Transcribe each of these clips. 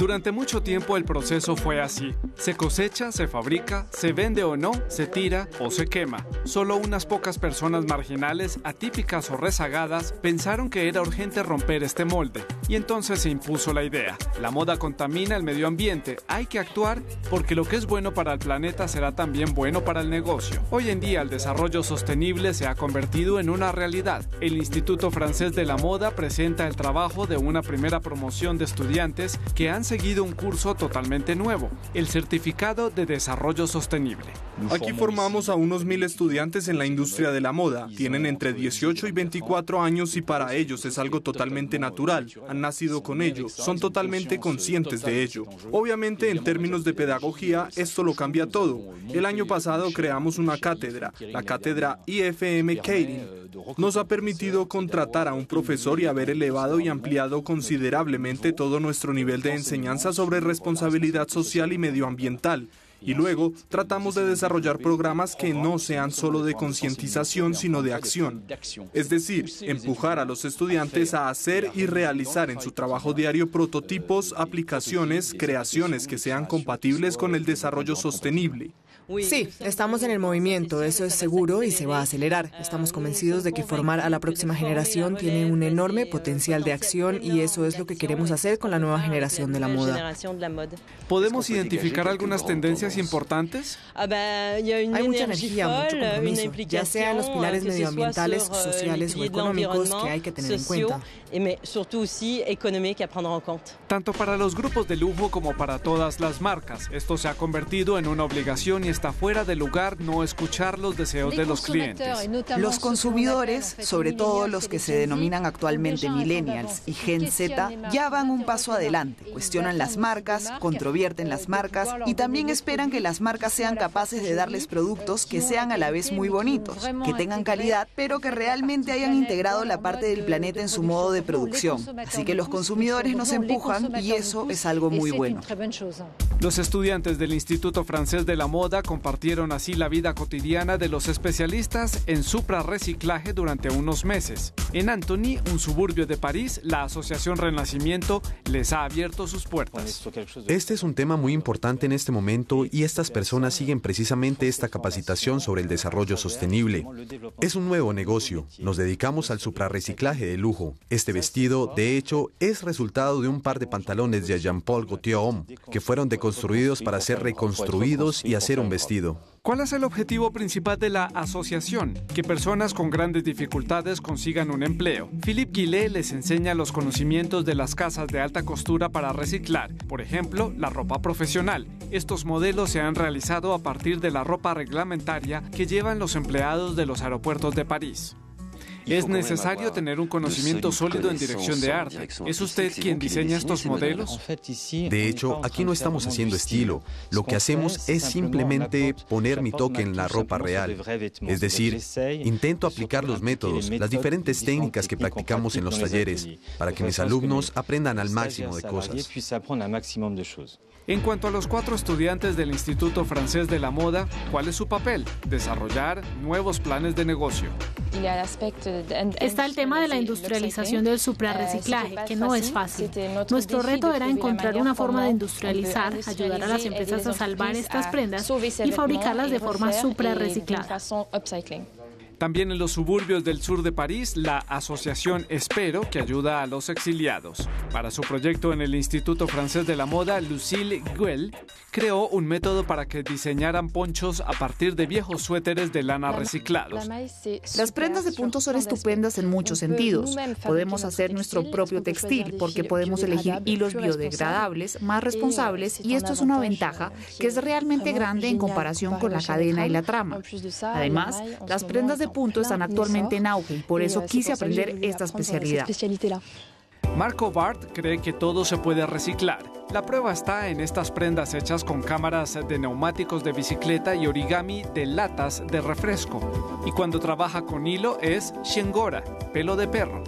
Durante mucho tiempo el proceso fue así. Se cosecha, se fabrica, se vende o no, se tira o se quema. Solo unas pocas personas marginales, atípicas o rezagadas, pensaron que era urgente romper este molde. Y entonces se impuso la idea. La moda contamina el medio ambiente. Hay que actuar porque lo que es bueno para el planeta será también bueno para el negocio. Hoy en día el desarrollo sostenible se ha convertido en una realidad. El Instituto Francés de la Moda presenta el trabajo de una primera promoción de estudiantes que han seguido un curso totalmente nuevo, el Certificado de Desarrollo Sostenible. Aquí formamos a unos mil estudiantes en la industria de la moda. Tienen entre 18 y 24 años y para ellos es algo totalmente natural. Han nacido con ello, son totalmente conscientes de ello. Obviamente en términos de pedagogía esto lo cambia todo. El año pasado creamos una cátedra, la cátedra IFM Catering. Nos ha permitido contratar a un profesor y haber elevado y ampliado considerablemente todo nuestro nivel de enseñanza sobre responsabilidad social y medioambiental. Y luego tratamos de desarrollar programas que no sean solo de concientización, sino de acción. Es decir, empujar a los estudiantes a hacer y realizar en su trabajo diario prototipos, aplicaciones, creaciones que sean compatibles con el desarrollo sostenible. Sí, estamos en el movimiento, eso es seguro y se va a acelerar. Estamos convencidos de que formar a la próxima generación tiene un enorme potencial de acción y eso es lo que queremos hacer con la nueva generación de la moda. ¿Podemos identificar algunas tendencias importantes? Hay mucha energía, mucho compromiso, ya sea en los pilares medioambientales, sociales o económicos que hay que tener en cuenta. Tanto para los grupos de lujo como para todas las marcas, esto se ha convertido en una obligación y está fuera de lugar no escuchar los deseos de los clientes. Los consumidores, sobre todo los que se denominan actualmente millennials y Gen Z, ya van un paso adelante, cuestionan las marcas, controvierten las marcas y también esperan que las marcas sean capaces de darles productos que sean a la vez muy bonitos, que tengan calidad, pero que realmente hayan integrado la parte del planeta en su modo de producción. Así que los consumidores nos empujan y eso es algo muy bueno. Los estudiantes del Instituto Francés de la Moda compartieron así la vida cotidiana de los especialistas en suprarreciclaje durante unos meses. En Antony, un suburbio de París, la Asociación Renacimiento les ha abierto sus puertas. Este es un tema muy importante en este momento y estas personas siguen precisamente esta capacitación sobre el desarrollo sostenible. Es un nuevo negocio. Nos dedicamos al suprarreciclaje de lujo. Este vestido, de hecho, es resultado de un par de pantalones de Jean-Paul Gaultier Homme que fueron deconstruidos para ser reconstruidos y hacer un ¿Cuál es el objetivo principal de la asociación? Que personas con grandes dificultades consigan un empleo. Philippe Guillet les enseña los conocimientos de las casas de alta costura para reciclar, por ejemplo, la ropa profesional. Estos modelos se han realizado a partir de la ropa reglamentaria que llevan los empleados de los aeropuertos de París. Es necesario tener un conocimiento sólido en dirección de arte. ¿Es usted quien diseña estos modelos? De hecho, aquí no estamos haciendo estilo. Lo que hacemos es simplemente poner mi toque en la ropa real. Es decir, intento aplicar los métodos, las diferentes técnicas que practicamos en los talleres, para que mis alumnos aprendan al máximo de cosas. En cuanto a los cuatro estudiantes del Instituto Francés de la Moda, ¿cuál es su papel? Desarrollar nuevos planes de negocio. Está el tema de la industrialización del suprarreciclaje, que no es fácil. Nuestro reto era encontrar una forma de industrializar, ayudar a las empresas a salvar estas prendas y fabricarlas de forma suprarreciclada. También en los suburbios del sur de París, la Asociación Espero, que ayuda a los exiliados. Para su proyecto en el Instituto Francés de la Moda, Lucille Guel creó un método para que diseñaran ponchos a partir de viejos suéteres de lana reciclados. Las prendas de punto son estupendas en muchos sentidos. Podemos hacer nuestro propio textil porque podemos elegir hilos biodegradables, más responsables, y esto es una ventaja que es realmente grande en comparación con la cadena y la trama. Además, las prendas de punto están actualmente en auge y por eso quise aprender esta especialidad. Marco Bart cree que todo se puede reciclar. La prueba está en estas prendas hechas con cámaras de neumáticos de bicicleta y origami de latas de refresco. Y cuando trabaja con hilo es shengora, pelo de perro.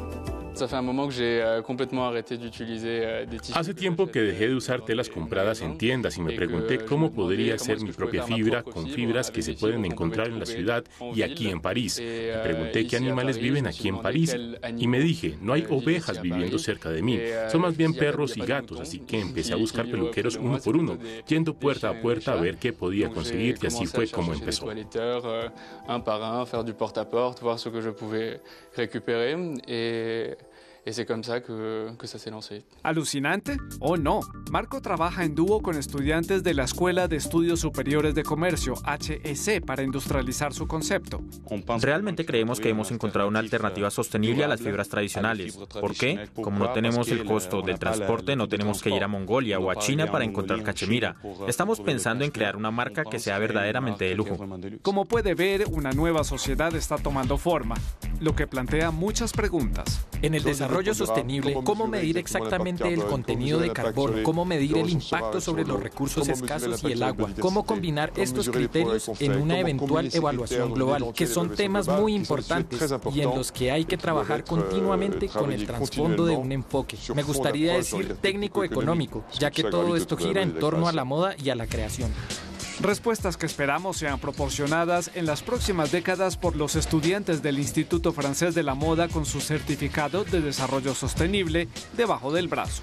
Hace tiempo que dejé de usar telas compradas en tiendas y me pregunté cómo podría hacer mi propia fibra con fibras que se pueden encontrar en la ciudad y aquí en París. Me pregunté qué animales viven aquí en París y me dije, no hay ovejas viviendo cerca de mí, son más bien perros y gatos, así que empecé a buscar peluqueros uno por uno, yendo puerta a puerta a ver qué podía conseguir y así fue como empezó. Y c'est comme ça que, que ça s'est lancé. ¿Alucinante? ¿O no? Marco trabaja en dúo con estudiantes de la Escuela de Estudios Superiores de Comercio, HEC, para industrializar su concepto. Realmente creemos que hemos encontrado una alternativa sostenible a las fibras tradicionales. ¿Por qué? Como no tenemos el costo del transporte, no tenemos que ir a Mongolia o a China para encontrar cachemira. Estamos pensando en crear una marca que sea verdaderamente de lujo. Como puede ver, una nueva sociedad está tomando forma, lo que plantea muchas preguntas. En el desarrollo sostenible, ¿cómo medir exactamente el contenido de carbono? ¿Cómo medir el impacto sobre los recursos escasos y el agua? ¿Cómo combinar estos criterios en una eventual evaluación global? Que son temas muy importantes y en los que hay que trabajar continuamente con el trasfondo de un enfoque. Me gustaría decir técnico-económico, ya que todo esto gira en torno a la moda y a la creación. Respuestas que esperamos sean proporcionadas en las próximas décadas por los estudiantes del Instituto Francés de la Moda con su certificado de desarrollo sostenible debajo del brazo.